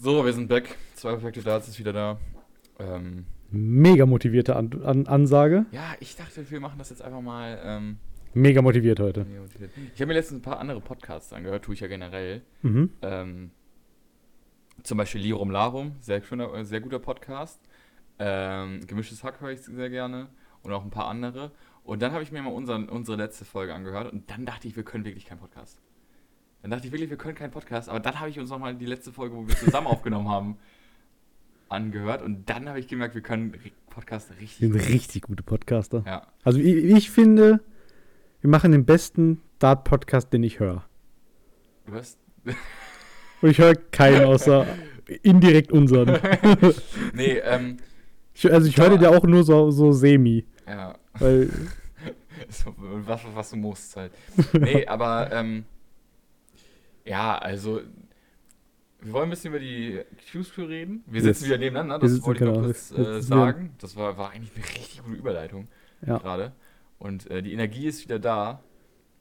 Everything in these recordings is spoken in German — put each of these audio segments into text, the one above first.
So, wir sind back. Zwei perfekte Darts ist wieder da. Ähm, Mega motivierte An An Ansage. ja, ich dachte, wir machen das jetzt einfach mal. Ähm, Mega motiviert heute. ich habe mir letztens ein paar andere Podcasts angehört, tue ich ja generell. Mhm. Ähm, zum Beispiel Lirum Larum, sehr, schöner, äh, sehr guter Podcast. Ähm, Gemischtes Hack höre ich sehr gerne. Und auch ein paar andere. Und dann habe ich mir mal unseren, unsere letzte Folge angehört und dann dachte ich, wir können wirklich keinen Podcast. Dann dachte ich wirklich, wir können keinen Podcast. Aber dann habe ich uns nochmal die letzte Folge, wo wir zusammen aufgenommen haben, angehört. Und dann habe ich gemerkt, wir können Podcast richtig. Wir sind richtig gute Podcaster. Ja. Also ich, ich finde, wir machen den besten Dart-Podcast, den ich höre. Du hast. Und ich höre keinen außer indirekt unseren. nee, ähm, Ich, also ich höre den ja auch nur so, so semi. ja. Weil, So, was, was du musst halt. Nee, aber ähm, ja, also wir wollen ein bisschen über die Q-School reden. Wir Yes. sitzen wieder nebeneinander, das wollte ich noch genau, kurz äh, sagen. Das war, war eigentlich eine richtig gute Überleitung ja, gerade. Und äh, die Energie ist wieder da.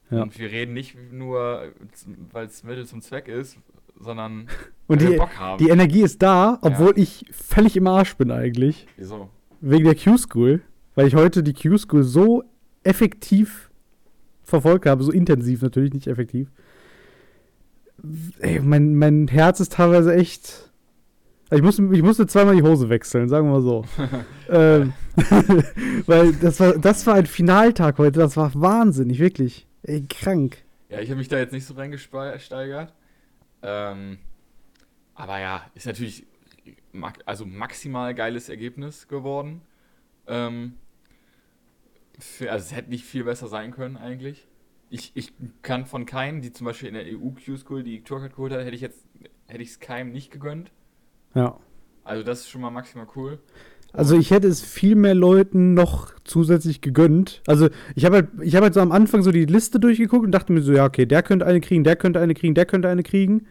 Ja. Und wir reden nicht nur, weil es Mittel zum Zweck ist, sondern Und weil die, wir Bock haben. die Energie ist da, obwohl ich völlig im Arsch bin eigentlich. Wieso? Wegen der Q-School. Weil ich heute die Q-School so effektiv verfolgt habe, so intensiv natürlich, nicht effektiv. Ey, mein, mein Herz ist teilweise echt. Ich musste, ich musste zweimal die Hose wechseln, sagen wir mal so. ähm, weil das war, das war ein Finaltag heute, das war wahnsinnig, wirklich. Ey, krank. Ja, ich habe mich da jetzt nicht so reingesteigert. Ähm, aber ja, ist natürlich also maximal geiles Ergebnis geworden. Ähm, für, also es hätte nicht viel besser sein können eigentlich. Ich, ich kann von keinen, die zum Beispiel in der EU-Q-School die Tourcard geholt hat, hätte ich jetzt hätte ich es keinem nicht gegönnt. Ja. Also das ist schon mal maximal cool. Also ich hätte es viel mehr Leuten noch zusätzlich gegönnt. Also ich habe halt, ich habe halt so am Anfang so die Liste durchgeguckt und dachte mir so, ja, okay, der könnte eine kriegen, der könnte eine kriegen, der könnte eine kriegen.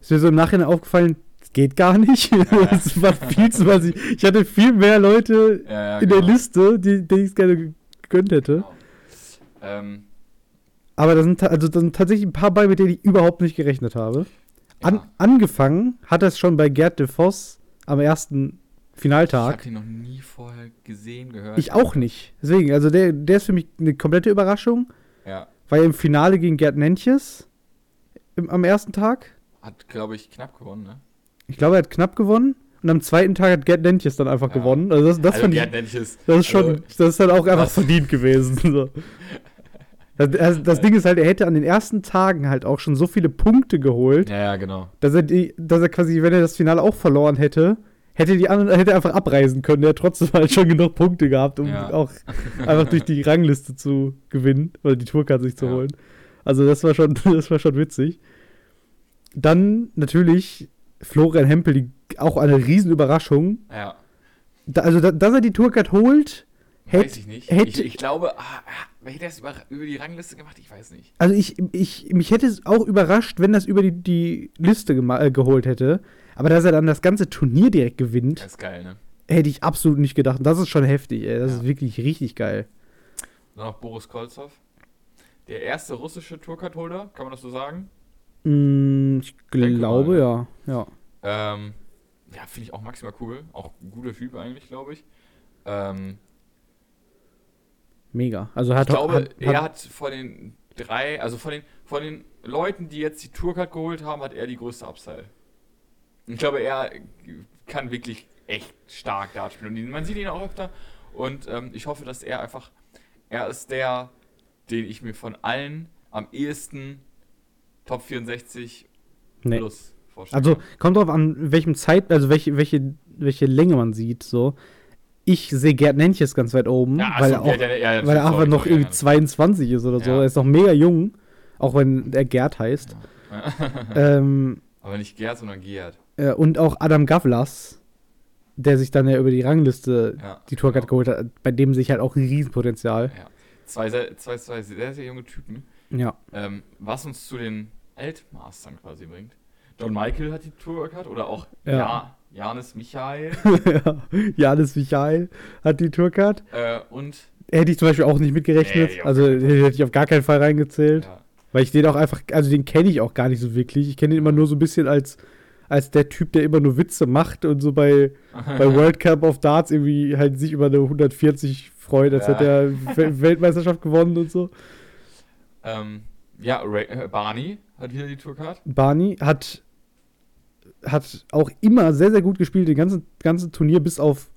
Ist mir so im Nachhinein aufgefallen, das geht gar nicht. das war viel zu was. Ich hatte viel mehr Leute Ja, ja, in genau. der Liste, die, die ich es gerne gegönnt hätte. Genau. Ähm, Aber da sind, also, da sind tatsächlich ein paar bei, mit denen ich überhaupt nicht gerechnet habe. An, ja. angefangen hat es schon bei Gerd de Vos am ersten Ich Finaltag. habe den noch nie vorher gesehen, gehört. Ich auch nicht. Deswegen, also der, der ist für mich eine komplette Überraschung. Ja, War ja im Finale gegen Gerd Nentjes im, am ersten Tag. hat glaube ich knapp gewonnen, ne? Ich glaube, er hat knapp gewonnen. Und am zweiten Tag hat Gerd Nentjes dann einfach Ja. gewonnen. Also das, das also, fand ich, das ist schon, also, das ist dann auch einfach das- verdient gewesen. So. Das, das, das Ding ist halt, er hätte an den ersten Tagen halt auch schon so viele Punkte geholt, Ja, ja, genau. dass er, die, dass er quasi, wenn er das Finale auch verloren hätte, hätte die anderen, hätte er einfach abreisen können. Er hat trotzdem halt schon genug Punkte gehabt, um Ja. auch einfach durch die Rangliste zu gewinnen oder die Tourkarte sich zu Ja. holen. Also das war schon, das war schon witzig. Dann natürlich Florian Hempel, die, auch eine Riesenüberraschung. Ja, Da, also, da, dass er die Tourcard holt, weiß hätte ich nicht. hätte- ich, ich glaube, ah, ah, hätte er das über, über die Rangliste gemacht? Ich weiß nicht. Also ich, ich, mich hätte es auch überrascht, wenn das über die, die Liste äh, geholt hätte. Aber dass er dann das ganze Turnier direkt gewinnt, Das ist geil, ne? hätte ich absolut nicht gedacht. Und das ist schon heftig, ey. Das Ja. ist wirklich richtig geil. Dann noch Boris Kolzow. Der erste russische Tourcard-Holder, kann man das so sagen? Mm, ich Denke glaube, mal, ja. ja. Ähm, ja, finde ich auch maximal cool. Auch ein guter Typ eigentlich, glaube ich. Ähm, Mega. Also hat ich glaube, hat, er hat von den drei, also von den, von den Leuten, die jetzt die Tourcard geholt haben, hat er die größte Upside. Ich glaube, er kann wirklich echt stark Dart spielen. Und man sieht ihn auch öfter. Und ähm, ich hoffe, dass er einfach, er ist der, den ich mir von allen am ehesten Top 64 Nee. plus vorstelle. Also kommt drauf an, welchem Zeit, also welche, welche, welche Länge man sieht, so. Ich sehe Gerd Nentjes ganz weit oben, Ja, weil, er auch, ja, ja, weil er einfach noch irgendwie ja. 22 ist oder so. Er ist noch mega jung, auch wenn er Gerd heißt. ähm, Aber nicht Gerd, sondern Gerd. äh, und auch Adam Gavlas, der sich dann ja über die Rangliste die Tourcard genau. geholt hat, bei dem sehe ich halt auch ein Riesenpotenzial. Zwei, sehr, zwei, zwei sehr, sehr junge Typen. Ja. Ähm, was uns zu den Altmastern quasi bringt. John Michael hat die Tour gehabt oder auch Ja. Ja. Janis Michael. ja. Janis Michael hat die Tourcard. äh, und Hätte ich zum Beispiel auch nicht mitgerechnet. Nee, also hätte ich auf gar keinen Fall reingezählt. ja, Weil ich den auch einfach, also den kenne ich auch gar nicht so wirklich. Ich kenne ihn immer nur so ein bisschen als, als der Typ, der immer nur Witze macht und so bei, bei World Cup of Darts irgendwie halt sich über eine 140 freut, als Ja. hätte er Wel- Weltmeisterschaft gewonnen und so. Ähm, ja, äh, Barney hat wieder die Tourcard. Barney hat, hat auch immer sehr, sehr gut gespielt, den ganzen, ganzen Turnier bis auf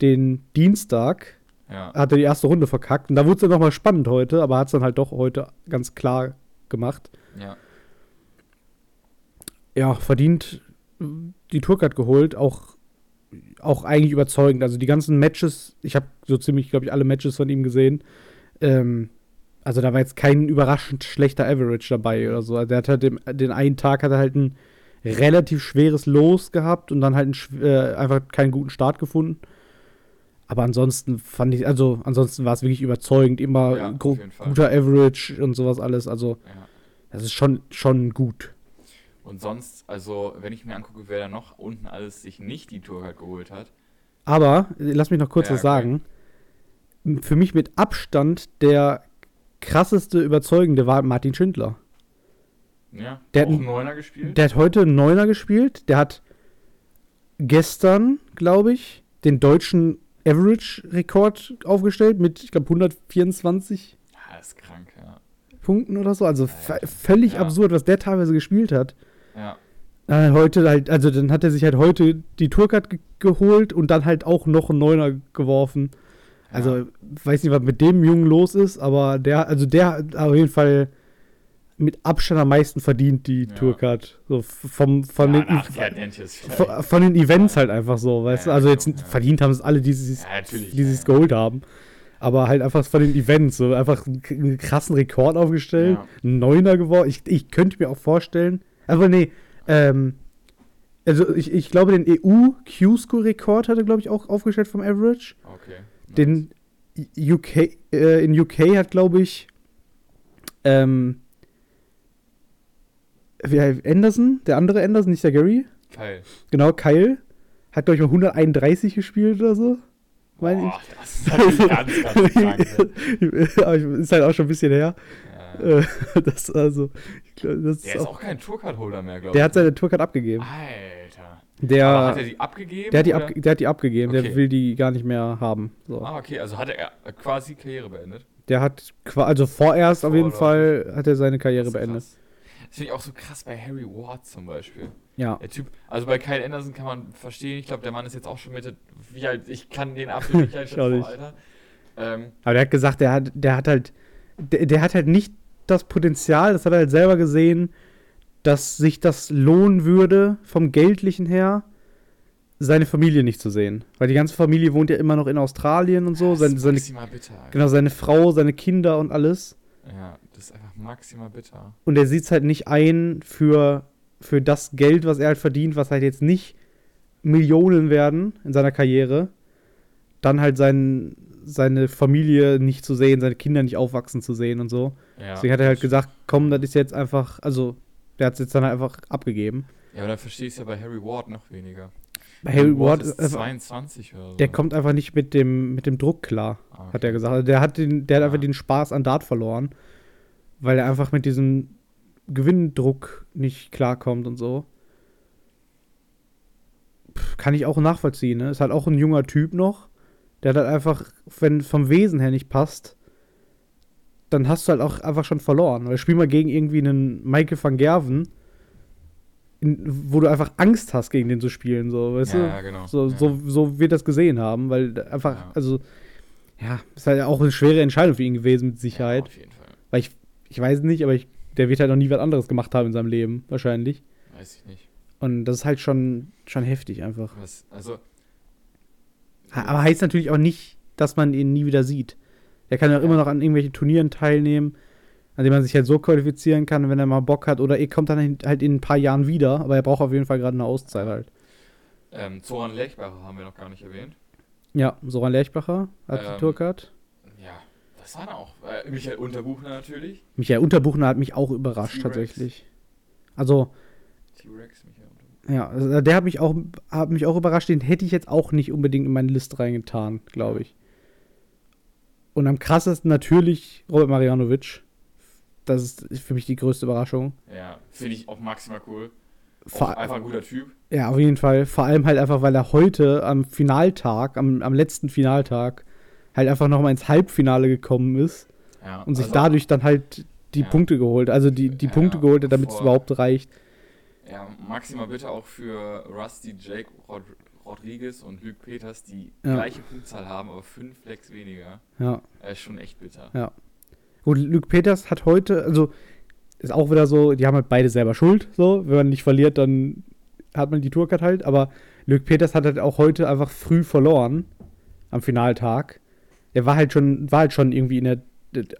den Dienstag. Ja. Hat er die erste Runde verkackt. Und da wurde es dann nochmal spannend heute, aber hat es dann halt doch heute ganz klar gemacht. ja. Ja, verdient die Tourcard geholt, auch, auch eigentlich überzeugend. Also die ganzen Matches, ich habe so ziemlich, glaube ich, alle Matches von ihm gesehen. Ähm, also da war jetzt kein überraschend schlechter Average dabei oder so. Also der hat halt den, den einen Tag hat er halt ein relativ schweres Los gehabt und dann halt schw- äh, einfach keinen guten Start gefunden. Aber ansonsten fand ich, also ansonsten war es wirklich überzeugend, immer Ja, guter Average und sowas alles. Also ja. das ist schon, schon gut. Und sonst, also, wenn ich mir angucke, wer da noch unten alles sich nicht die Tourcard geholt hat. Aber, lass mich noch kurz Ja, was okay. sagen. M- Für mich mit Abstand der krasseste Überzeugende war Martin Schindler. Ja, Der hat einen Neuner gespielt. Der hat heute einen Neuner gespielt. Der hat gestern, glaube ich, den deutschen Average-Rekord aufgestellt mit, ich glaube, 124 ja, ist krank, ja. Punkten oder so. Also v- völlig Ja. absurd, was der teilweise gespielt hat. Ja, Äh, heute halt, also dann hat er sich halt heute die Tourcard ge geholt und dann halt auch noch einen Neuner geworfen. Also, Ja. weiß nicht, was mit dem Jungen los ist, aber der, also der hat auf jeden Fall mit Abstand am meisten verdient, die Ja. Tourcard. So vom, von, ja, den, von, von den Events halt einfach so, weißt Ja, du? Also jetzt verdient haben es alle, die natürlich, die ja. geholt haben. Aber halt einfach von den Events, so einfach einen, krassen Rekord aufgestellt, einen Neuner geworden. Ich, ich könnte mir auch vorstellen, aber nee, ähm, also ich, ich glaube, den EU-Q-Score-Rekord hat er, glaube ich, auch aufgestellt vom Average. Okay. nice. Den UK, äh, in UK hat, glaube ich, ähm, Anderson, der andere Anderson, nicht der Gary, Geil. genau, Kyle, hat, glaube ich, mal 131 gespielt oder so. Meine Boah, das ist natürlich ganz, ganz krank. ne? Aber ich, ist halt auch schon ein bisschen her. Ja. Äh, das, also, ich glaub, das Der ist auch, auch kein Tourcard-Holder mehr, glaube ich. der hat seine Tourcard abgegeben. Alter. Der, Aber hat er die abgegeben? der, hat die ab, der hat die abgegeben, der Okay. will die gar nicht mehr haben. So. Ah, okay, also hat er quasi Karriere beendet. Der hat, also vorerst auf jeden. Fall, hat er seine Karriere beendet. krass. Das finde ich auch so krass bei Harry Ward zum Beispiel. Ja. Der Typ, also bei Kyle Anderson kann man verstehen, ich glaube, der Mann ist jetzt auch schon Mitte, wie alt, ich kann den absolut nicht einschätzen. Alter. Ähm, Aber der hat gesagt, der hat, der hat halt, der, der hat halt nicht das Potenzial, das hat er halt selber gesehen, dass sich das lohnen würde, vom Geldlichen her, seine Familie nicht zu sehen. Weil die ganze Familie wohnt ja immer noch in Australien und so. das Seine, seine, bitter. Alter. genau, seine Frau, seine Kinder und alles. Ja, das ist einfach maximal bitter. Und er sieht es halt nicht ein für, für das Geld, was er halt verdient, was halt jetzt nicht Millionen werden in seiner Karriere, dann halt sein, seine Familie nicht zu sehen, seine Kinder nicht aufwachsen zu sehen und so. Ja, Deswegen hat er halt gesagt, komm, das ist jetzt einfach, also, der hat es jetzt dann halt einfach abgegeben. Ja, aber da verstehe ich es ja bei Harry Ward noch weniger. Bei Harry Ward, ist ist einfach, 22 oder so. der kommt einfach nicht mit dem, mit dem Druck klar, Ah, hat er gesagt. Also der hat, den, der hat Ja. einfach den Spaß an Dart verloren, weil er einfach mit diesem Gewinndruck nicht klarkommt und so. Pff, kann ich auch nachvollziehen, ne? Ist halt auch ein junger Typ noch. Der halt einfach, wenn vom Wesen her nicht passt, dann hast du halt auch einfach schon verloren. Weil spiel mal gegen irgendwie einen Michael van Gerven, in, wo du einfach Angst hast, gegen den zu spielen, so, weißt ja, du? ja, genau. So, ja. so, so wir das gesehen haben, weil einfach, Ja. also, ja, ist halt auch eine schwere Entscheidung für ihn gewesen, mit Sicherheit. auf jeden Fall. Weil ich, ich weiß nicht, aber ich, der wird halt noch nie was anderes gemacht haben in seinem Leben, wahrscheinlich. Weiß ich nicht. Und das ist halt schon, schon heftig einfach. Was, also, Aber heißt natürlich auch nicht, dass man ihn nie wieder sieht. Er kann ja auch immer noch an irgendwelchen Turnieren teilnehmen, an denen man sich halt so qualifizieren kann, wenn er mal Bock hat. Oder er kommt dann halt in ein paar Jahren wieder, aber er braucht auf jeden Fall gerade eine Auszeit halt. ähm, Zoran Lechbacher haben wir noch gar nicht erwähnt. Ja, Soran Lerchbacher hat Ähm, die Tourcard. Das war dann auch. Äh, Michael Unterbuchner natürlich. Michael Unterbuchner hat mich auch überrascht, tatsächlich. Also, T-Rex, Michael Unterbuchner. ja, also der hat mich auch, hat mich auch überrascht. Den hätte ich jetzt auch nicht unbedingt in meine Liste reingetan, glaube ich. Und am krassesten natürlich Robert Marianovic. Das ist für mich die größte Überraschung. Ja, finde ich auch maximal cool. Vor- einfach ein guter Typ. Ja, auf jeden Fall. Vor allem halt einfach, weil er heute am Finaltag, am, am letzten Finaltag, halt einfach nochmal ins Halbfinale gekommen ist Ja, und sich also- dadurch dann halt die Ja. Punkte geholt, also die, die Ja, Punkte geholt hat, damit es überhaupt reicht. Ja, maximal bitte auch für Rusty, Jake Rod Rodriguez und Luke Peters, die gleiche Punktzahl haben, aber fünf Flex weniger. Ja. Er ist schon echt bitter. Ja. Gut, Luke Peters hat heute, also ist auch wieder so, die haben halt beide selber Schuld, so. Wenn man nicht verliert, dann hat man die Tourcard halt, aber Luke Peters hat halt auch heute einfach früh verloren am Finaltag. Er war halt schon, war halt schon irgendwie in der,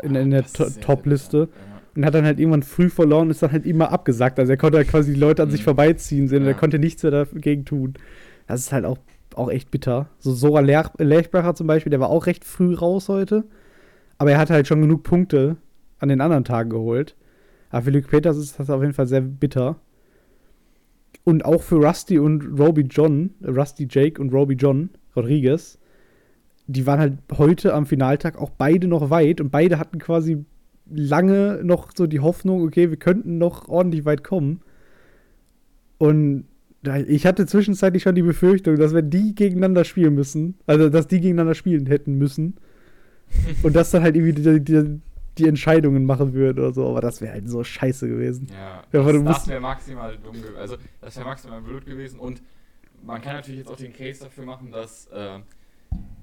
in, in der To- sehr Top-Liste. Ja. und hat dann halt irgendwann früh verloren und ist dann halt immer abgesagt. Also er konnte halt quasi die Leute an sich Mhm. vorbeiziehen sehen und Ja. er konnte nichts mehr dagegen tun. Das ist halt auch, auch echt bitter. So Sora Lerch Lerchbacher zum Beispiel, der war auch recht früh raus heute. Aber er hatte halt schon genug Punkte an den anderen Tagen geholt. Aber für Luke Peters ist das auf jeden Fall sehr bitter. Und auch für Rusty und Roby John, Rusty Jake und Roby John Rodriguez, die waren halt heute am Finaltag auch beide noch weit und beide hatten quasi lange noch so die Hoffnung, okay, wir könnten noch ordentlich weit kommen. Und ich hatte zwischenzeitlich schon die Befürchtung, dass wenn die gegeneinander spielen müssen, also dass die gegeneinander spielen hätten müssen und das dann halt irgendwie die, die, die Entscheidungen machen würden oder so, aber das wäre halt so scheiße gewesen. Ja, das, das wäre maximal dumm gewesen. Also, das wäre maximal blöd gewesen. Und man kann natürlich jetzt auch den Case dafür machen, dass äh,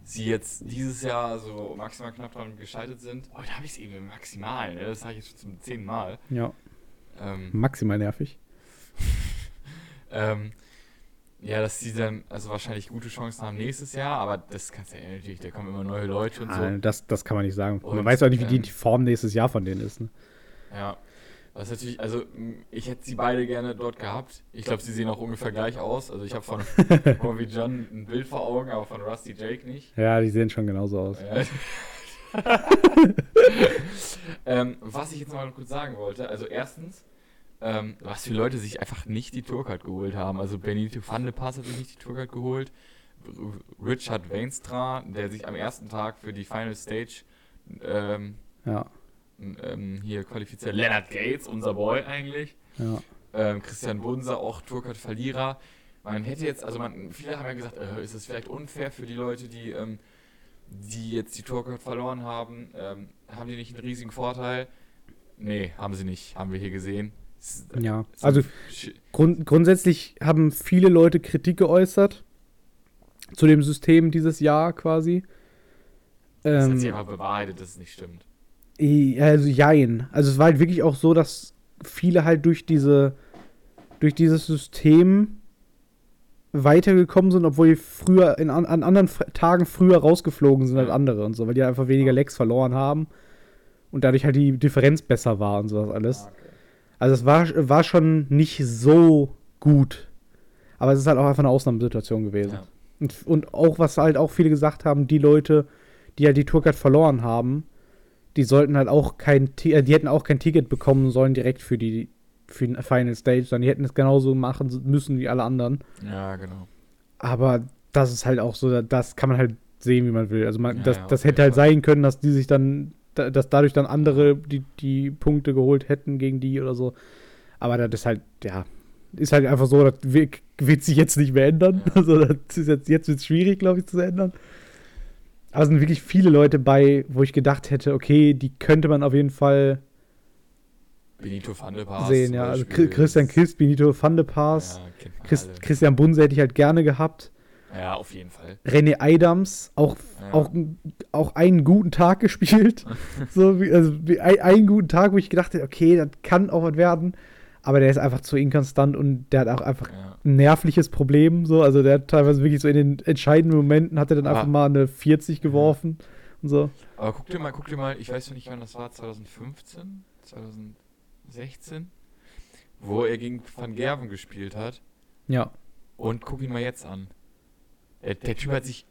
sie jetzt dieses Jahr so maximal knapp dran gescheitert sind. Oh, da habe ich es eben maximal, ne? das sage ich jetzt schon zum zehnten Mal. Ja, Ähm, maximal nervig. ähm, ja, dass sie dann also wahrscheinlich gute Chancen haben nächstes Jahr, aber das kannst du ja natürlich, da kommen immer neue Leute und so. Ah, das, das kann man nicht sagen. Und, man weiß auch nicht, wie die, ähm, die Form nächstes Jahr von denen ist. Ne? Ja. Ist natürlich, also ich hätte sie beide gerne dort gehabt. Ich glaube, sie sehen auch ungefähr gleich aus. Also ich habe von Bobby John ein Bild vor Augen, aber von Rusty Jake nicht. Ja, die sehen schon genauso aus. Äh, ähm, was ich jetzt noch mal kurz sagen wollte, also erstens, ähm, was für Leute sich einfach nicht die Tourcard geholt haben. Also Benito van de Pass hat sich nicht die Tourcard geholt. Richard Weinstra, der sich am ersten Tag für die Final Stage ähm, Ja, ähm, hier qualifiziert. Leonard Gates, unser Boy eigentlich. ja. Ähm, Christian Bunser, auch Tourcard-Verlierer. Man hätte jetzt, also man, viele haben ja gesagt, äh, ist es vielleicht unfair für die Leute, die, ähm, die jetzt die Tourcard verloren haben. Ähm, haben die nicht einen riesigen Vorteil? Nee, haben sie nicht, haben wir hier gesehen. Es- Ja, also Grund, grundsätzlich haben viele Leute Kritik geäußert zu dem System dieses Jahr quasi. das hat Ähm, sich aber bewahrheitet, dass es nicht stimmt. Also jein. Also es war halt wirklich auch so, dass viele halt durch diese durch dieses System weitergekommen sind, obwohl die früher in, an, an anderen Tagen früher rausgeflogen sind als andere und so, weil die einfach weniger Lecks verloren haben und dadurch halt die Differenz besser war und sowas alles. Ah, okay. Also es war, war schon nicht so gut. Aber es ist halt auch einfach eine Ausnahmesituation gewesen. Ja. Und, und auch, was halt auch viele gesagt haben, die Leute, die halt die Tourcard verloren haben, die sollten halt auch kein, äh, die hätten auch kein Ticket bekommen sollen direkt für die, für die Final Stage, sondern die hätten es genauso machen müssen wie alle anderen. ja, genau. Aber das ist halt auch so, das kann man halt sehen, wie man will. Also man, Ja, das, ja, das hätte halt sein können, dass die sich dann, da- dass dadurch dann andere die, die Punkte geholt hätten gegen die oder so. Aber das ist halt, ja, ist halt einfach so, das wi- wird sich jetzt nicht mehr ändern. Ja. Also das ist jetzt, jetzt wird es schwierig, glaube ich, zu ändern. Aber es sind wirklich viele Leute bei, wo ich gedacht hätte, okay, die könnte man auf jeden Fall Benito van der Paas sehen, ja. Also Christian Kiss, Benito van de Paas, Ja, kennt man Chris, alle. Christian Bunse hätte ich halt gerne gehabt. Ja, auf jeden Fall. René Adams, auch, Ja. auch, auch einen guten Tag gespielt. so, wie, also einen guten Tag, wo ich gedacht hätte, okay, das kann auch was werden. Aber der ist einfach zu inkonstant und der hat auch einfach Ja. ein nervliches Problem. So. Also der hat teilweise wirklich so in den entscheidenden Momenten hat er dann Aber- einfach mal eine 40 geworfen und so. Aber guck dir mal, guck dir mal, ich weiß noch nicht, wann das war, 2015, 2016, wo er gegen Van Gerven gespielt hat. Ja. Und guck ihn mal jetzt an. Der, der Typ hat sich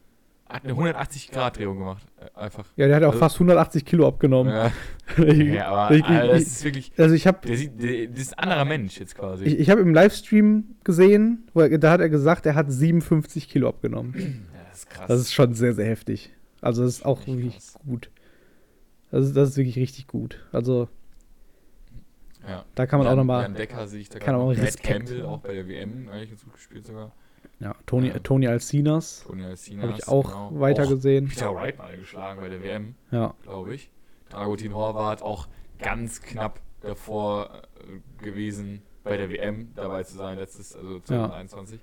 hat eine 180-Grad-Drehung gemacht. Äh, einfach. Ja, der hat auch Also- fast 180 Kilo abgenommen. Ja, ja, aber ich, Alter, das ist wirklich. also ich habe Der sieht, der, das ist ein anderer Mensch jetzt quasi. ich, ich hab im Livestream gesehen, er, da hat er gesagt, er hat 57 Kilo abgenommen. ja, das ist krass. Das ist schon sehr, sehr heftig. Also das ist auch Echt wirklich krass. gut. Das ist, das ist wirklich richtig gut. Also, Ja. Da kann man auch Jan- nochmal. Jan Decker sehe ich da kann auch Respekt. Campbell auch bei der WM eigentlich ganz gut gespielt sogar. Ja, Toni, Ja. Toni Alcinas Tony Alcinas. habe ich auch genau. weiter Auch gesehen. Peter Wright mal geschlagen bei der WM, Ja, glaube ich. Dragutin Horvath auch ganz knapp davor äh, gewesen, bei der WM dabei zu sein, letztes, also 2021.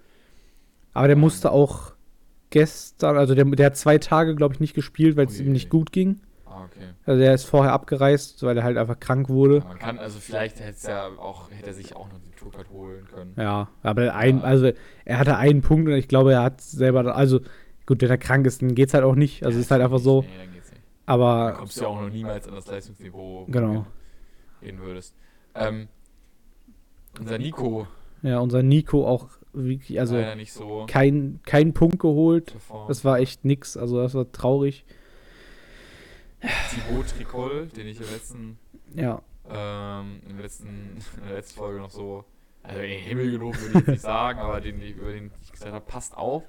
aber der musste auch gestern, also der, der hat zwei Tage, glaube ich, nicht gespielt, weil es Ui, ihm nicht ui. gut ging. Okay. Also der ist vorher abgereist, weil er halt einfach krank wurde. Ja, man kann, also vielleicht hätte es ja auch, hätte er sich auch noch den Tourcard holen können. Ja, aber ein, also er hatte einen Punkt und ich glaube, er hat selber, also gut, wenn er krank ist, dann geht's halt auch nicht. Also Ja, ist halt einfach so. Nee, dann geht's nicht. Dann Aber kommst du ja auch noch niemals an das Leistungsniveau, Genau. hin würdest. Ähm, unser Nico, ja, unser Nico auch wirklich, also nicht so kein, kein Punkt geholt. performt. Das war echt nix. Also das war traurig. Thibaut Tricol, den ich im letzten, Ja. ähm, im letzten, in der letzten Folge noch so, also in den Himmel gelobt würde ich jetzt nicht sagen, aber den, über den ich gesagt habe, passt auf.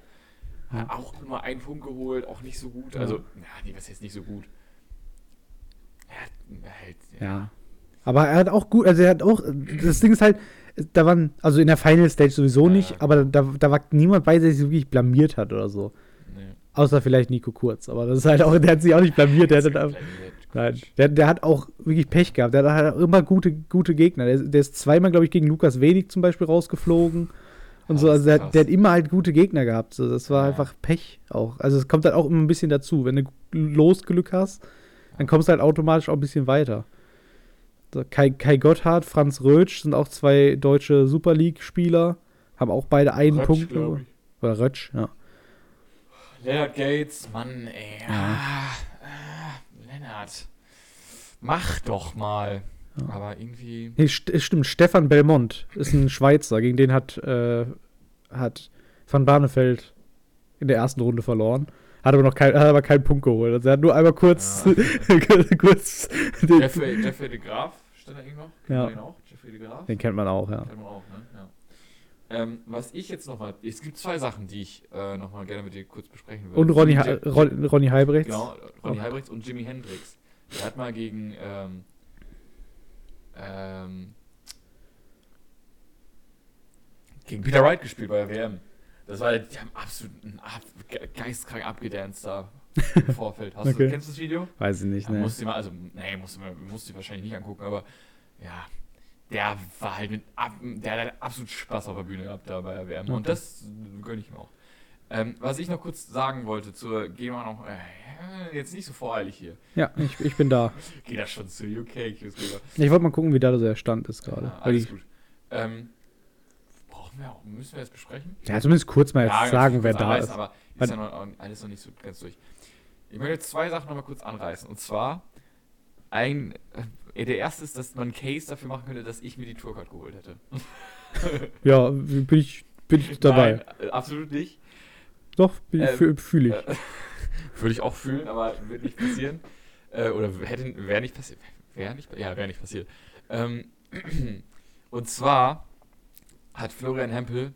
Hat Ja. auch nur einen Punkt geholt, auch nicht so gut. Ja. Also, ja, nee, was heißt nicht so gut? Er hat halt, Ja. Aber er hat auch gut, also er hat auch, das Ding ist halt, da waren, also in der Final Stage sowieso Ja. nicht, aber da, da war niemand bei, der sich wirklich blamiert hat oder so. Außer vielleicht Nico Kurz, aber das ist halt auch, der hat sich auch nicht blamiert, der, hat nein, der, der hat auch wirklich Pech gehabt, der hat immer gute, gute Gegner. Der, der ist zweimal, glaube ich, gegen Lukas Wenig zum Beispiel rausgeflogen und Ah, so, also der, der hat immer halt gute Gegner gehabt, so, das war Ja. einfach Pech auch. Also es kommt halt auch immer ein bisschen dazu, wenn du Losglück hast, dann kommst du halt automatisch auch ein bisschen weiter. So, Kai, Kai Gotthard, Franz Rötsch sind auch zwei deutsche Super League-Spieler, haben auch beide einen Rötsch, Punkt. Oder Rötsch, ja. Lennart Gates, Mann, ey. Ja. Ah, ah, Lennart. Mach doch mal. Ja. Aber irgendwie. Nee, st stimmt, Stefan Belmont ist ein Schweizer, gegen den hat, äh, hat Van Barneveld in der ersten Runde verloren. Hat aber noch kein, hat aber keinen Punkt geholt. Also er hat nur einmal kurz, kurz den, Jeffrey, Jeffrey de Graaf, stand da irgendwo? Ja. Den auch? Jeffrey de Graaf? den kennt man auch, ja. Kennt man auch, ne? Ähm, was ich jetzt nochmal. Es gibt zwei Sachen, die ich äh, nochmal gerne mit dir kurz besprechen würde. Und Ronny, Ha- Ron, Ronny Heibrechts. Genau, Ronny Oh. Halbrechts und Jimi Hendrix. Der hat mal gegen ähm, ähm, gegen Peter Wright gespielt bei der WM. Das war, die haben absolut einen ab, ge- geistkrank abgedanced da im Vorfeld. Hast Okay. du, kennst du das Video? Weiß ich nicht, Ja, ne? musst du mal, also, nee, musst du, mal, musst du wahrscheinlich nicht angucken, aber ja, der war halt mit, der hat halt absolut Spaß auf der Bühne gehabt da bei der WM. Und Okay. das gönne ich mir auch. Ähm, was ich noch kurz sagen wollte, zur, wir noch, äh, jetzt nicht so voreilig hier. Ja, ich, ich bin da. Geht das schon zu UK, Q-Skriver? Ich wollte mal gucken, wie da der Stand ist gerade. Ja, Weil alles ich- gut. Ähm, brauchen wir auch, müssen wir das besprechen? ja, zumindest kurz mal jetzt Ja, sagen, wer da anreißen, ist. Aber ist ja noch, alles noch nicht so ganz durch. Ich möchte jetzt zwei Sachen nochmal kurz anreißen. Und zwar, ein, der erste ist, dass man einen Case dafür machen könnte, dass ich mir die Tourcard geholt hätte. Ja, bin ich, bin ich dabei. Nein, absolut nicht. Doch, bin ich, Ähm, fühle fühl ich. Äh, Würde ich auch fühlen, aber wird nicht passieren. Äh, oder hätte, wäre nicht passiert. Wäre nicht, ja, wäre nicht passiert. Ähm, und zwar hat Florian Hempel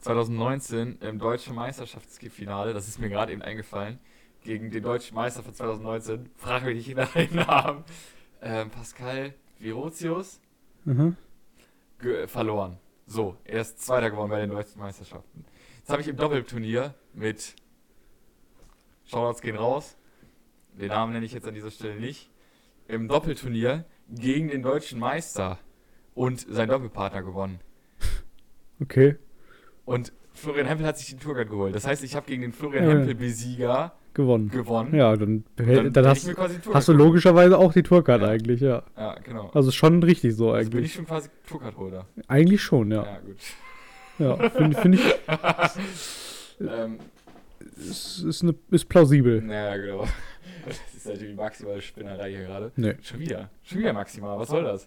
2019 im deutschen Meisterschaftsfinale, das ist mir gerade eben eingefallen, gegen den deutschen Meister von 2019, frage mich nicht nach den Ähm, Pascal Virotius, Mhm. verloren. So, er ist Zweiter geworden bei den deutschen Meisterschaften. Jetzt habe ich im Doppelturnier mit Shoutouts gehen raus. Den Namen nenne ich jetzt an dieser Stelle nicht. Im Doppelturnier gegen den deutschen Meister und sein Doppelpartner gewonnen. Okay, Und Florian Hempel hat sich die Tourcard geholt. Das heißt, ich habe gegen den Florian Ja. Hempel-Besieger gewonnen. gewonnen. Ja, dann, Dann, dann, hast, hast du logischerweise auch die Tourcard Ja. eigentlich, ja. Ja, genau. Also schon richtig so Also bin ich eigentlich. schon quasi Tourcard-Holder. Eigentlich schon, Ja, ja. gut. Ja, finde find ich, ähm, ist, ist, ne, ist plausibel. naja, genau. Das ist natürlich maximale Spinnerei hier gerade. Nee. Schon wieder. Schon wieder maximal. Was soll das?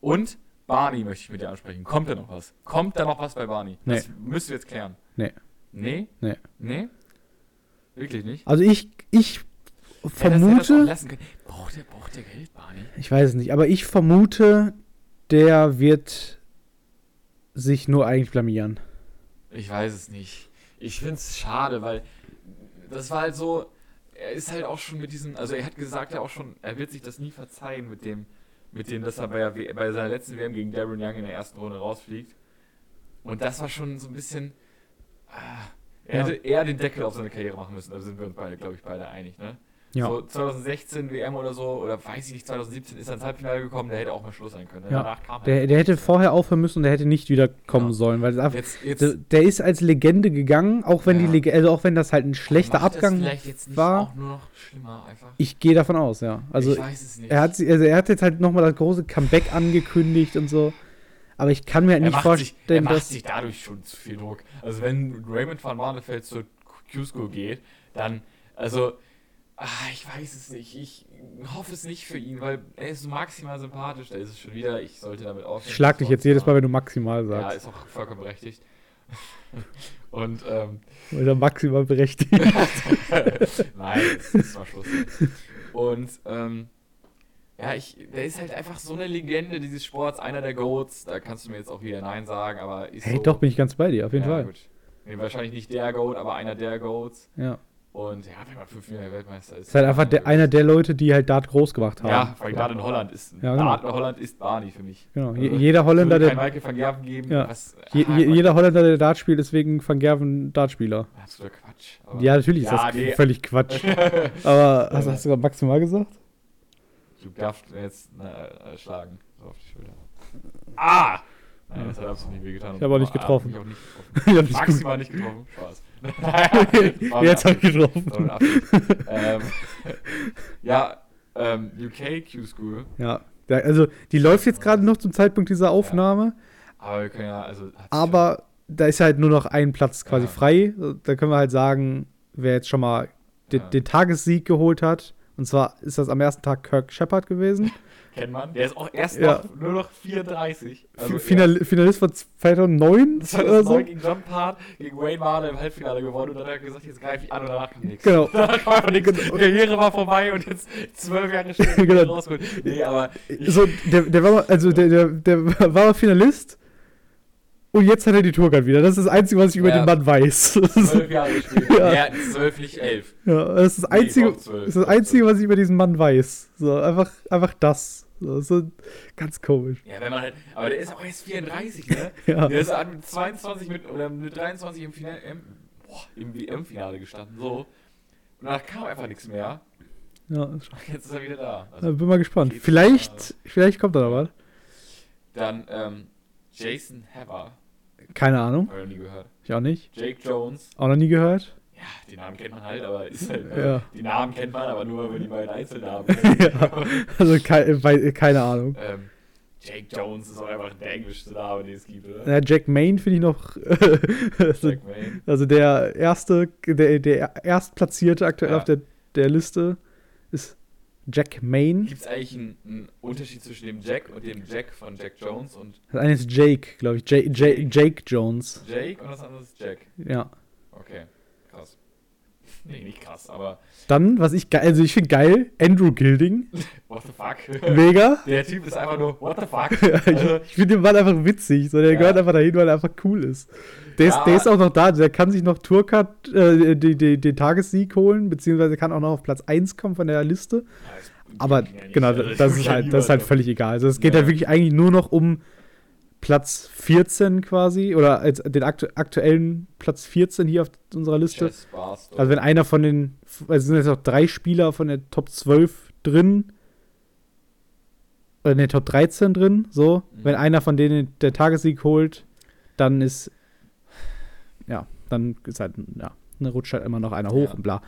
Und Barney möchte ich mit dir ansprechen. Kommt da noch was? Kommt da noch was bei Barney? Nee. Das müssen wir jetzt klären. Nee. Nee? Nee. Nee? Wirklich nicht? Also ich, ich vermute, können. Braucht der, braucht der Geld, Barney? ich weiß es nicht, aber ich vermute, der wird sich nur eigentlich blamieren. Ich weiß es nicht. Ich finde es schade, weil das war halt so, er ist halt auch schon mit diesem, also er hat gesagt ja auch schon, er wird sich das nie verzeihen mit dem mit dem, dass er bei, der bei seiner letzten WM gegen Darren Young in der ersten Runde rausfliegt. Und das war schon so ein bisschen. Ah, er Ja. hätte eher den Deckel auf seine Karriere machen müssen, da sind wir uns beide, glaube ich, beide einig, ne? Ja. So 2016 WM oder so, oder weiß ich nicht, 2017 ist er ins Halbfinale gekommen, der hätte auch mal Schluss sein können. ne? Ja. Danach kam Der, halt der hätte vorher aufhören müssen und der hätte nicht wieder kommen Ja. sollen, weil einfach, Jetzt, jetzt der, der ist als Legende gegangen, auch wenn Ja. die Legende, also auch wenn das halt ein schlechter macht das Abgang vielleicht jetzt nicht war. auch nur noch schlimmer einfach. Ich gehe davon aus, ja. Also ich weiß es nicht. er hat, also er hat jetzt halt nochmal das große Comeback angekündigt und so. Aber ich kann mir halt nicht macht, sich, er vorstellen, macht dass. sich dadurch schon zu viel Druck. Also wenn Raymond van Barneveld zur Q-School geht, dann, also, ah, ich weiß es nicht. Ich hoffe es nicht für ihn, weil er ist maximal sympathisch. Da ist es schon wieder, ich sollte damit aufhören. Ich schlag dich jetzt jedes Mal, wenn du maximal Ja, sagst. ist auch vollkommen berechtigt. Und, ähm, Weil er maximal berechtigt. Nein, das ist mal Schluss. Und ähm, ja, ich, der ist halt einfach so eine Legende dieses Sports, einer der Goats. Da kannst du mir jetzt auch wieder Nein sagen, aber ist hey, so, doch, bin ich ganz bei dir, auf jeden ja, Fall. Nee, wahrscheinlich nicht der Goat, aber einer der Goats. Ja. Und ja, wenn man fünfmal Weltmeister ist. Ist halt einfach der, einer der Leute, die halt Dart groß gemacht haben. Ja, allem gerade in Holland ist. Ja, genau. Dart in Holland ist Barney für mich. Genau. Je, Also, jeder Holländer, der. Michael van Gerven geben. Ja. Was, Je, ah, je, jeder Holländer, der Dart spielt, ist wegen Van Gerven Dartspieler. Absoluter Quatsch. Ja, natürlich ist das nee. völlig Quatsch. Aber hast, hast du gerade maximal gesagt? Du darfst mir jetzt äh, schlagen. So auf die Schulter. Ah! Nein, das hat absolut nicht wehgetan. Ich hab auch nicht getroffen. hab mich auch nicht getroffen. ich hab. Maximal nicht getroffen. Spaß. Jetzt hab ich getroffen. Ähm, ja, ähm, UK Q-School. Ja. Also, die läuft jetzt gerade noch zum Zeitpunkt dieser Aufnahme, Aber wir können ja, also. aber da ist halt nur noch ein Platz quasi Ja. frei. Da können wir halt sagen, wer jetzt schon mal den, Ja. den Tagessieg geholt hat. Und zwar ist das am ersten Tag Kirk Shepard gewesen. Kennt man. Der ist auch erst Ja. noch, nur noch 34. Also, Final, Finalist von 2009 Das oder hat so. gegen John Part, gegen Wayne Marler im Halbfinale gewonnen und dann hat er gesagt, jetzt greife ich an und danach kam nichts. Genau. Danach kam einfach nichts. Die Karriere war vorbei und jetzt zwölf Jahre später Genau. genau. rausgeholt. Nee, aber So, der, der war also der, der, der war Finalist und jetzt hat er die Tourcard wieder. Das ist das Einzige, was ich über Ja. den Mann weiß. Zwölf Jahre später. Ja. Ja, zwölf, nicht elf. ja, das ist das Nee, Einzige, zwölf, das, ist das Einzige, was ich über diesen Mann weiß. So, einfach, einfach das. So, ganz komisch. Ja, wenn man halt, aber der ist auch erst 34, ne? Ja. Der ist mit 22 mit, oder mit 23 im Finale, im, boah, im WM-Finale gestanden, so. Und danach kam einfach nichts mehr. Ja, jetzt ist er wieder da. da Also, bin mal gespannt. Vielleicht, vielleicht kommt da noch was. dann, ähm, Jason Hever, Keine Ahnung. hab ich noch nie gehört. Ich auch nicht. Jake Jones, Auch noch nie gehört. ja, die Namen kennt man halt, aber ist halt, Ja. die Namen kennt man, aber nur über die beiden Einzelnamen. Ja. Also kei wei- keine Ahnung. ähm, Jake Jones ist auch einfach der englischste Name, den es gibt, oder? Ja, Jack Main finde ich noch. also, Jack Mayne. also der erste, der, der erstplatzierte aktuell Ja. auf der, der Liste ist Jack Main. Gibt es eigentlich einen, einen Unterschied zwischen dem Jack und dem Jack von Jack Jones und Das eine ist Jake, glaube ich. Jake, Jake, Jake Jones. Jake und das andere ist Jack? Ja. Okay. Nee, nicht krass, aber Dann, was ich geil, also ich finde geil, Andrew Gilding. what the fuck? Mega. Der Typ ist einfach nur, what the fuck? ich Also, ich finde den Mann einfach witzig. So, der Ja. gehört einfach dahin, weil er einfach cool ist. Der, ist. Ja. der ist auch noch da. Der kann sich noch Tourcard, äh, die, die, den Tagessieg holen, beziehungsweise kann auch noch auf Platz 1 kommen von der Liste. Aber genau, das ist halt, das ist halt völlig egal. Also es geht Ja. halt wirklich eigentlich nur noch um Platz 14 quasi oder als den aktu aktuellen Platz 14 hier auf unserer Liste. Also wenn einer von den, also es sind jetzt noch drei Spieler von der Top 12 drin, oder in der Top 13 drin, so. Mhm. Wenn einer von denen der Tagessieg holt, dann ist, ja, dann ist halt, ja, dann rutscht halt immer noch einer hoch Ja. und bla.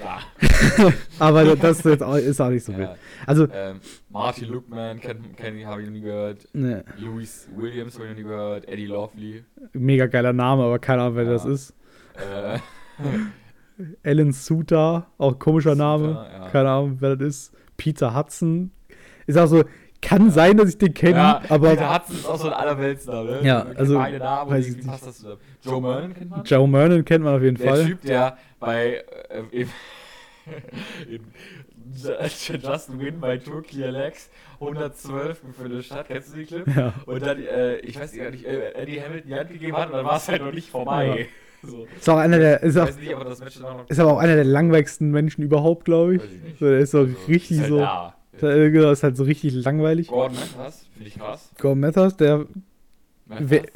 Aber das ist, auch, ist auch nicht so wild. ja. Also, ähm, Marty kenn, habe ich noch nie gehört. ne, Louis Williams habe ich noch nie gehört. Eddie Lovely. mega geiler Name, aber keine Ahnung, wer Ja. das ist. Äh, Alan Suter, auch komischer Name. Suter, ja. Keine Ahnung, wer das ist. Peter Hudson. Ist auch so, kann sein, dass ich den kenne, ja, aber Peter Hudson ist auch so ein Allerweltsname. ne? Ja, also, Beide Namen, weiß ich passt das zusammen. Joe Mernon kennt man? Joe Mernon kennt man auf jeden Der Fall. Typ, der bei äh, in, Justin Win bei Tour Clear Legs 112 gefinisht hat. Kennst du den Clip? Ja. Und dann, äh, ich weiß gar nicht, äh, Eddie Hamilton die Hand gegeben hat und dann war es halt noch nicht vorbei. So. Ist auch einer der, ist, auch, nicht, aber ist aber auch einer der langweiligsten Menschen überhaupt, glaube ich. Ich. So, der ist so Also, richtig ist halt so. Da. Da- Genau, ist halt so richtig langweilig. Gordon Mathers, finde ich krass. Gordon Mathers, der Mathers,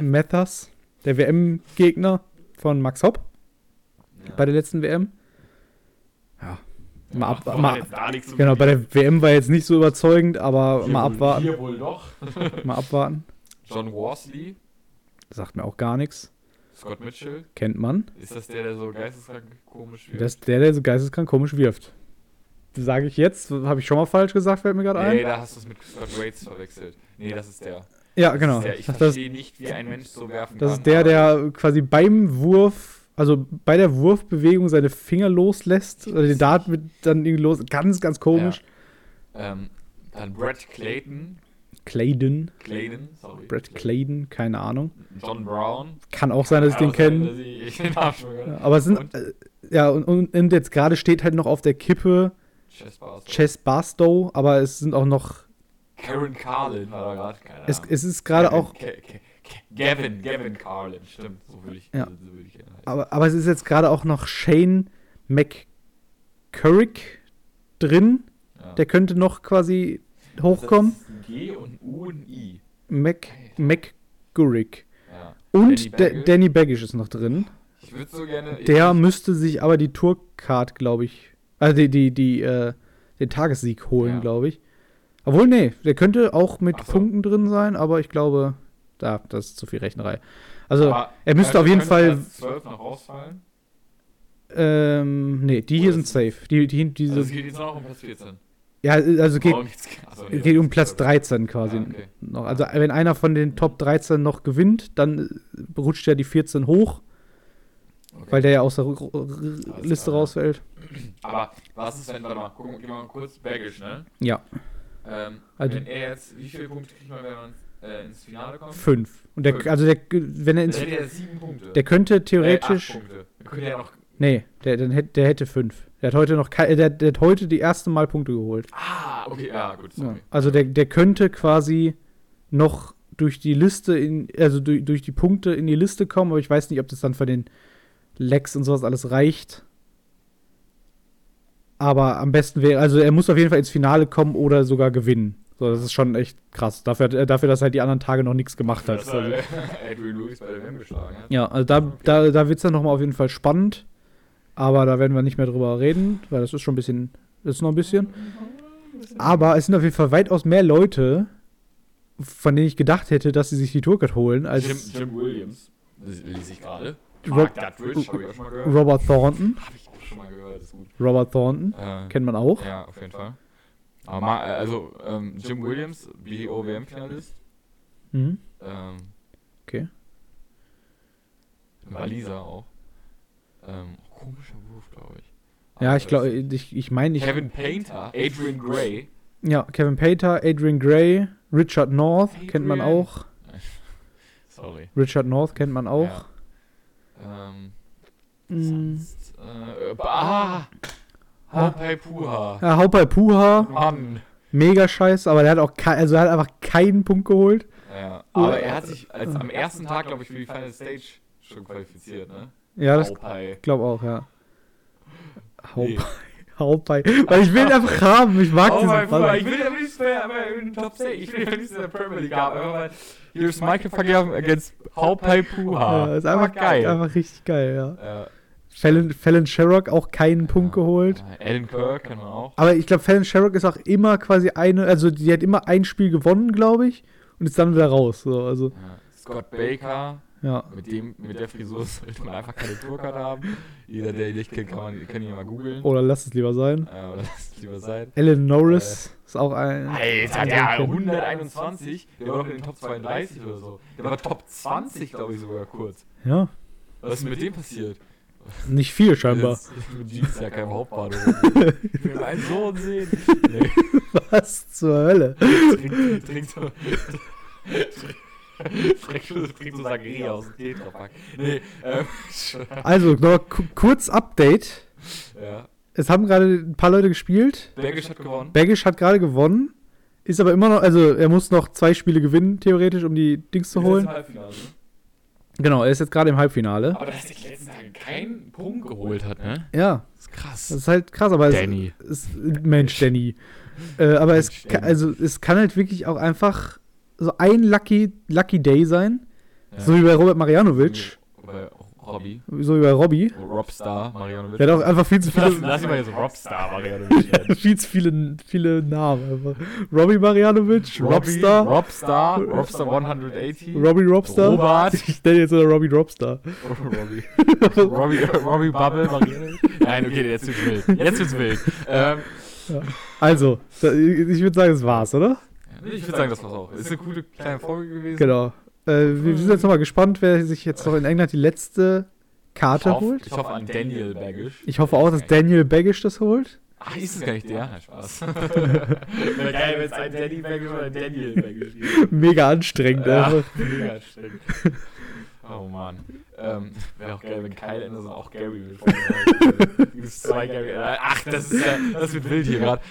Mathers. Der WM-Gegner von Max Hopp Ja. bei der letzten WM. Ja. Mal ab, War mal, genau, bei der WM war jetzt nicht so überzeugend, aber Hier mal wohl- abwarten. Hier wohl doch. Mal abwarten. John Worsley, Sagt mir auch gar nichts. Scott Mitchell. Kennt man. Ist das der, der so geisteskrank komisch wird? Das ist der, der so geisteskrank komisch wirft. Sage ich jetzt, habe ich schon mal falsch gesagt, fällt mir gerade nee, ein. da hast du es mit Scott Waits verwechselt. Nee, das ist der. Ja, Das genau. Ist der. Ich Das, verstehe nicht, wie ein Mensch so werfen das kann. ist der, der quasi beim Wurf, also bei der Wurfbewegung seine Finger loslässt, oder den Dart mit dann irgendwie los. Ganz, ganz komisch. Ähm, dann Brett Clayton. Clayton. Clayton, sorry. Brett Clayton, keine Ahnung. John Brown. Kann auch sein, dass ich den kenne. Ich, ich den Ja, aber es sind, Und? äh, ja, und, und, und jetzt gerade steht halt noch auf der Kippe Chess Bars. Chess Barstow, aber es sind auch noch, Karen Carlin war da gerade. Keine es, Ahnung. es ist gerade Gavin- auch, Ke- Ke- Gavin, Gavin Carlin, stimmt. So würde ich, Ja. so würde ich ihn heißen. aber, aber es ist jetzt gerade auch noch Shane McCurrick drin. Ja. Der könnte noch quasi hochkommen. Das ist G und U und I. Mac, McGurrick. Ja. Und Danny Da- Baggish. Ist noch drin. Ich würde so gerne. Der müsste sich aber die Tourcard, glaube ich, also die, die, die, äh, den Tagessieg holen, Ja. glaube ich. Obwohl, nee, der könnte auch mit so. Punkten drin sein, aber ich glaube, da, das ist zu viel Rechnerei. Also, aber er müsste auf jeden Fall, Platz 12 noch rausfallen. ähm, nee, die hier Oder sind safe. Die, die, diese, Also es geht jetzt noch um Platz 14. ja, also geht, achso, nee, geht um Platz Platz 13 quasi. Ja, okay. noch. Also, wenn einer von den Top 13 noch gewinnt, dann äh, rutscht ja die 14 hoch, Okay. weil der ja aus der R R Liste klar. rausfällt. Aber was ist, wenn, warte mal, gucken wir mal kurz, Baggish, ne? Ja, Ähm, Also- wenn er jetzt, wie viele Punkte kriegt man, wenn man äh, ins Finale kommt? fünf. Und der, Fünf. also der, wenn er ins, Dann hätte er sieben Punkte. der könnte Äh, acht theoretisch, Punkte. Dann könnte er noch. nee, der, der, hätte- der hätte fünf. Der hat heute noch, der, der hat heute die erste Mal Punkte geholt. Ah, okay, ja, gut, Ja. sorry. Also der, der könnte quasi noch durch die Liste, in, also durch, durch die Punkte in die Liste kommen, aber ich weiß nicht, ob das dann für den Lex und sowas alles reicht. Aber am besten wäre, also er muss auf jeden Fall ins Finale kommen oder sogar gewinnen. So, das ist schon echt krass. Dafür, dafür dass er die anderen Tage noch nichts gemacht hat. Also, Adrian Lewis bei der WM geschlagen hat. ja, also da, da, da wird es dann nochmal auf jeden Fall spannend. Aber da werden wir nicht mehr drüber reden, weil das ist schon ein bisschen, das ist noch ein bisschen. Aber es sind auf jeden Fall weitaus mehr Leute, von denen ich gedacht hätte, dass sie sich die Tourcard holen, als Jim, Jim Williams, das lese ich gerade. Rob- Mark Duttridge, habe ich auch schon mal gehört. Robert Thornton. Habe ich auch schon mal gehört, ist gut. Robert Thornton, Äh, kennt man auch. Ja, auf jeden Fall. Aber Ma äh, also, ähm, Jim Williams, BO-WM-Finalist. Mhm. Ähm, Okay. Waliser auch. Ähm, komischer Wurf, glaube ich. Ja, Aber ich glaube, ich, ich meine, ich. Kevin Painter, Adrian Gray. Ja, Kevin Pater, Adrian Gray, Richard North kennt man Adrian. auch. Sorry. Richard North kennt man auch. Ja. Ähm, Mhm. sonst, äh, ah! Haupai Puha. Ja, Haupai Puha, Mann. mega scheiße, aber der hat auch kein, also er hat einfach keinen Punkt geholt. Ja, aber er hat sich als am ersten Tag, glaube ich, für die Final Stage schon qualifiziert, ne? Ja, das Haupai. glaube auch, ja. Nee. Haupai. Weil ich will ihn einfach haben, ich mag Haupai diesen. Ball. Ich will am liebsten bei- bei- in den Top 10. Ich will am liebsten in der Premier League haben. Einfach mal, here's Michael Vergerben against Haupai Puha. Ja, ist einfach geil. Einfach richtig geil, ja. Ja. Fallon, Fallon Sherrock auch keinen Punkt geholt. Ja, Alan Kirk kennt man auch. Aber ich glaube, Fallon Sherrock ist auch immer quasi eine, also die hat immer ein Spiel gewonnen, glaube ich, und ist dann wieder raus. So, also, Ja. Scott Baker. Ja. Mit, dem, mit der Frisur sollte man einfach keine Tourcard haben. Jeder, der ihn nicht kennt, kann, man, kann ihn ja mal googeln. Oder lass es lieber sein. Äh, oder lass es lieber sein. Alan Norris ist auch ein. Alter, der ein- 121, der war doch in den Top 32 oder so. Der war Top 20, glaube ich, sogar kurz. Ja, Was ist mit dem passiert? nicht viel scheinbar. Jeans ja kein Hauptbade. Ich will meinen Sohn sehen. Nee, Was zur Hölle? trinkt, trinkt so. Trinkt, trinkt so Sangria aus dem Tetrapack. Nee, ähm. Also, noch ku- kurz Update. ja. Es haben gerade ein paar Leute gespielt. Bergisch hat gewonnen. Bergisch hat gerade gewonnen. Ist aber immer noch, also er muss noch zwei Spiele gewinnen, theoretisch, um die Dings zu holen. Halbfinale? Genau, er ist jetzt gerade im Halbfinale. Aber dass er die letzten Tage keinen Punkt geholt hat, ne? Ja, Das ist krass. das ist halt krass, aber Danny. Es, es, Mensch, Danny. Äh, aber es, Stimmt. kann, also, es kann halt wirklich auch einfach so ein Lucky, Lucky Day sein. So wie bei Robert Marianovic. Bei Robby. So wie bei Robbie. Robstar, Marianovic. Der hat auch einfach viel zu Lass, viele, lass ihn mal jetzt Robstar, Marianovic. viel zu viele, viele Namen. Einfach. Robbie Marianovic, Robstar, Robstar, Robstar 180. Robbie Robstar. Robert. Ich nenne jetzt nur Robbie Robstar. Robbie. Robbie, Robbie Bubble, Marianovic. Nein, okay, jetzt wird's wild. Jetzt wird's wild. Ähm, Also, ich würde sagen, das war's, oder? Ich würde sagen, das war's auch. Ist eine coole kleine Folge gewesen. Genau. Äh, wir sind jetzt nochmal gespannt, wer sich jetzt noch in England die letzte Ich Karte hoffe, holt. ich hoffe an Daniel Baggish. Ich hoffe auch, dass Daniel Baggish das holt. Ach, ist es gar nicht der? Na, Spaß. Wäre geil, wenn es ein Danny Baggish oder ein Daniel Baggish gibt. Mega anstrengend. Ja, einfach. mega anstrengend. Oh Mann. Ähm, Wäre auch geil, wenn Kyle Anderson auch Gary vorne Gibt es zwei Gary. Äh, Ach, das ist ja, das wird wild hier gerade.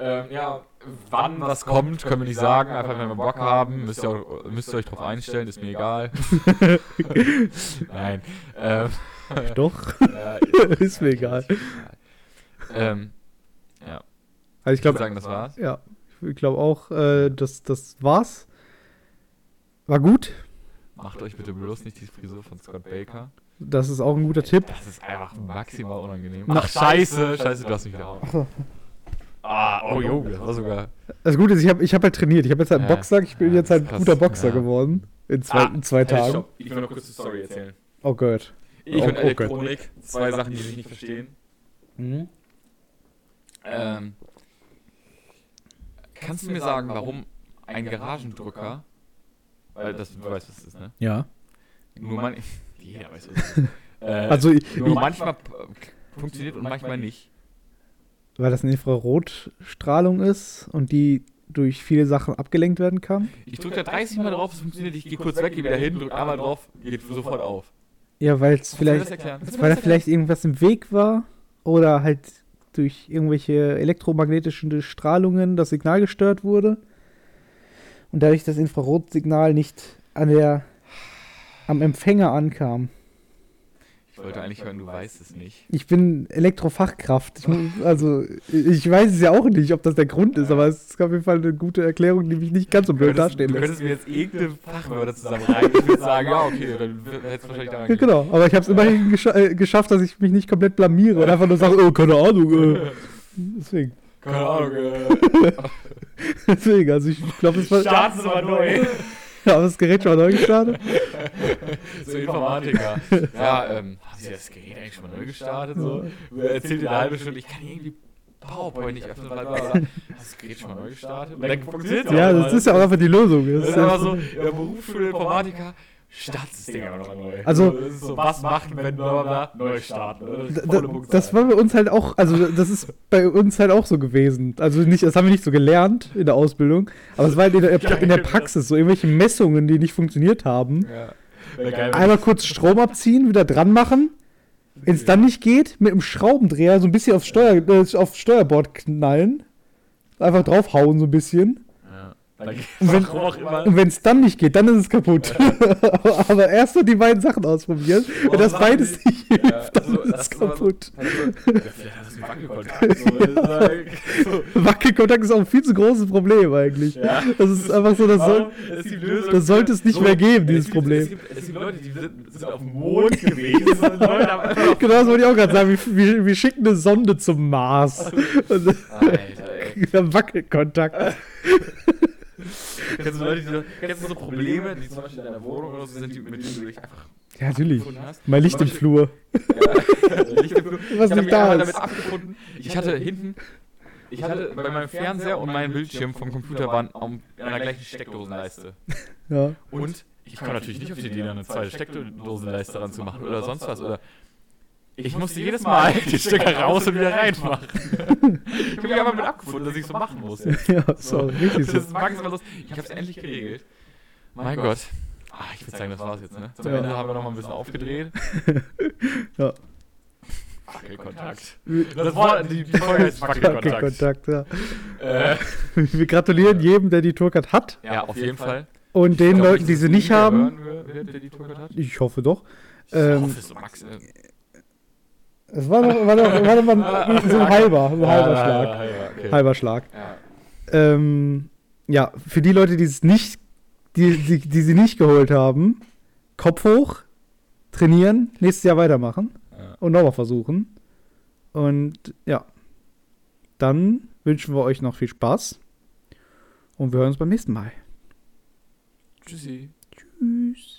Ähm, ja, wann was kommt, können wir nicht sagen. Einfach wenn wir Bock haben, müsst ihr, auch, müsst ihr euch drauf einstellen, ist mir egal. Nein. Ähm, Doch. ja, Ist mir egal. Ähm, Also ich ich würde glaube, sagen, das war's. ja, ich glaube auch, äh, das, das war's. War gut. Macht euch bitte bloß nicht die Frisur von Scott Baker. Das ist auch ein guter Tipp. Das ist einfach maximal unangenehm. Na- Ach, scheiße, scheiße, du hast mich wieder auf. Ah, oh, jo, das war sogar. Das Gute ist, ich habe ich hab halt trainiert. Ich habe jetzt halt einen Ja. Boxsack. Ich bin Ja, jetzt halt ein guter. Boxer Ja. geworden. In zwei, in zwei Tagen. stopp. Ich will noch kurz eine Story erzählen. Oh Gott. Ich Oh, und. Elektronik, zwei Sachen, die sich nicht verstehen. Mhm. Ähm, kannst du mir sagen, warum ein Garagendrucker, weil das, du weißt, was das ist, ne? Ja. Nur man, jeder weiß, was ist. Äh, Also, nur ich, manchmal funktioniert und manchmal nicht. Weil das eine Infrarotstrahlung ist und die durch viele Sachen abgelenkt werden kann. Ich drücke da 30 Mal drauf, es funktioniert, ich gehe kurz weg, gehe wieder hin, drücke einmal drauf, geht sofort auf. Ja, weil es vielleicht, weil da vielleicht irgendwas im Weg war oder halt durch irgendwelche elektromagnetischen Strahlungen das Signal gestört wurde und dadurch das Infrarotsignal nicht an der am Empfänger ankam. Ich wollte eigentlich hören, du weißt es nicht. Ich bin Elektrofachkraft. Ich, also, ich weiß es ja auch nicht, ob das der Grund ist, aber es ist auf jeden Fall eine gute Erklärung, die mich nicht ganz so Du blöd dastehen du lässt. könntest mir jetzt irgendeine Fachwörter zusammenreihen. Ich würde sagen, ja, okay, dann hättest du wahrscheinlich daran Ja, genau, aber ich habe es immerhin gescha äh, geschafft, dass ich mich nicht komplett blamiere und einfach nur sage, oh, keine Ahnung. Äh. Deswegen. Keine Ahnung. Äh, Deswegen, also ich glaube, es war. Starten Sie mal neu. Ja, aber das Gerät schon mal neu gestartet. so Informatiker. Ja, ähm, haben Sie das Gerät eigentlich schon mal neu gestartet? So? Erzählt ihr eine halbe Stunde, ich kann irgendwie PowerPoint nicht öffnen, weil das Gerät schon mal neu gestartet? Und dann funktioniert Ja, das ist ja auch einfach die Lösung. Das Das ist einfach ja, so, ja, Berufsschule Informatiker, start das Ding aber nochmal neu. Also- das ist so, was machen, wenn bla bla bla, neu starten. oder? da, Volle da, Punktzahl. das war bei uns halt auch, also das ist bei uns halt auch so gewesen. Also nicht, das haben wir nicht so gelernt in der Ausbildung, aber es war halt in der, in der Praxis so irgendwelche Messungen, die nicht funktioniert haben. Ja. Geil, Einmal kurz Strom abziehen, wieder dran machen. Wenn es dann nicht geht, mit dem Schraubendreher so ein bisschen aufs, Steuer, äh, aufs Steuerbord knallen. Einfach draufhauen so ein bisschen. Und wenn-. Und wenn es dann nicht geht, dann ist es kaputt. Aber erst so die beiden Sachen ausprobieren. Boah, Wenn das beides die- nicht hilft, Ja, dann also, ist es so- kaputt. Hat das einen Wackelkontakt. So, so. Wackelkontakt ist auch ein viel zu großes Problem eigentlich. Ja. Das ist einfach so, das, soll, Lösung das sollte es nicht so- mehr geben, dieses es gibt, Problem. Es gibt, es gibt Leute, die sind, sind auf dem Mond gewesen. Genau das wollte ich auch gerade sagen. Wir, wir, wir schicken eine Sonde zum Mars. Alter, ey. Wackelkontakt. Kennst du Leute, die so, kennst du so Probleme, die zum Beispiel in deiner Wohnung oder so sind, die, mit denen du dich einfach Ja, natürlich. gefunden hast? Mein Licht im Flur. Ja, Licht im Flur. Was ich habe nicht mich da ist. damit abgefunden. Ich hatte hinten, ich hatte bei meinem Fernseher und meinem Bildschirm vom Computer waren in einer gleichen Steckdosenleiste. Ja. Und ich komme natürlich nicht auf die Idee, da eine zweite Steckdosenleiste ranzumachen oder sonst was. Oder ich musste jedes Mal die Stecker raus und wieder reinmachen. ich habe mich einfach mit abgefunden, dass ich so machen muss. Ja, so, richtig Das ist maximal los. Ich habe es endlich geregelt. Mein Gott. Ah, ich würde sagen, das war's jetzt, ne? Zum Ja. Ende haben wir noch mal ein bisschen aufgedreht. Ja. Wackelkontakt. Das war, die, die Folge heißt Wackelkontakt. Wackelkontakt, ja. Äh, Wir gratulieren jedem, der die Tourcard hat. ja, auf jeden Fall. Und den Ich glaub Leuten, die sie nicht haben, hören wird, der die hat. ich hoffe doch. Ich Ähm, hoffe, so Max, äh, Es war noch, war noch, war noch mal so ein halber, so ein halber Schlag. halber, halber, okay. Halber Schlag. Ja. Ähm, ja, für die Leute, die es nicht, die, die, die sie nicht geholt haben, Kopf hoch, trainieren, nächstes Jahr weitermachen Ja. und nochmal versuchen. Und ja, dann wünschen wir euch noch viel Spaß und wir hören uns beim nächsten Mal. Tschüssi. Tschüss.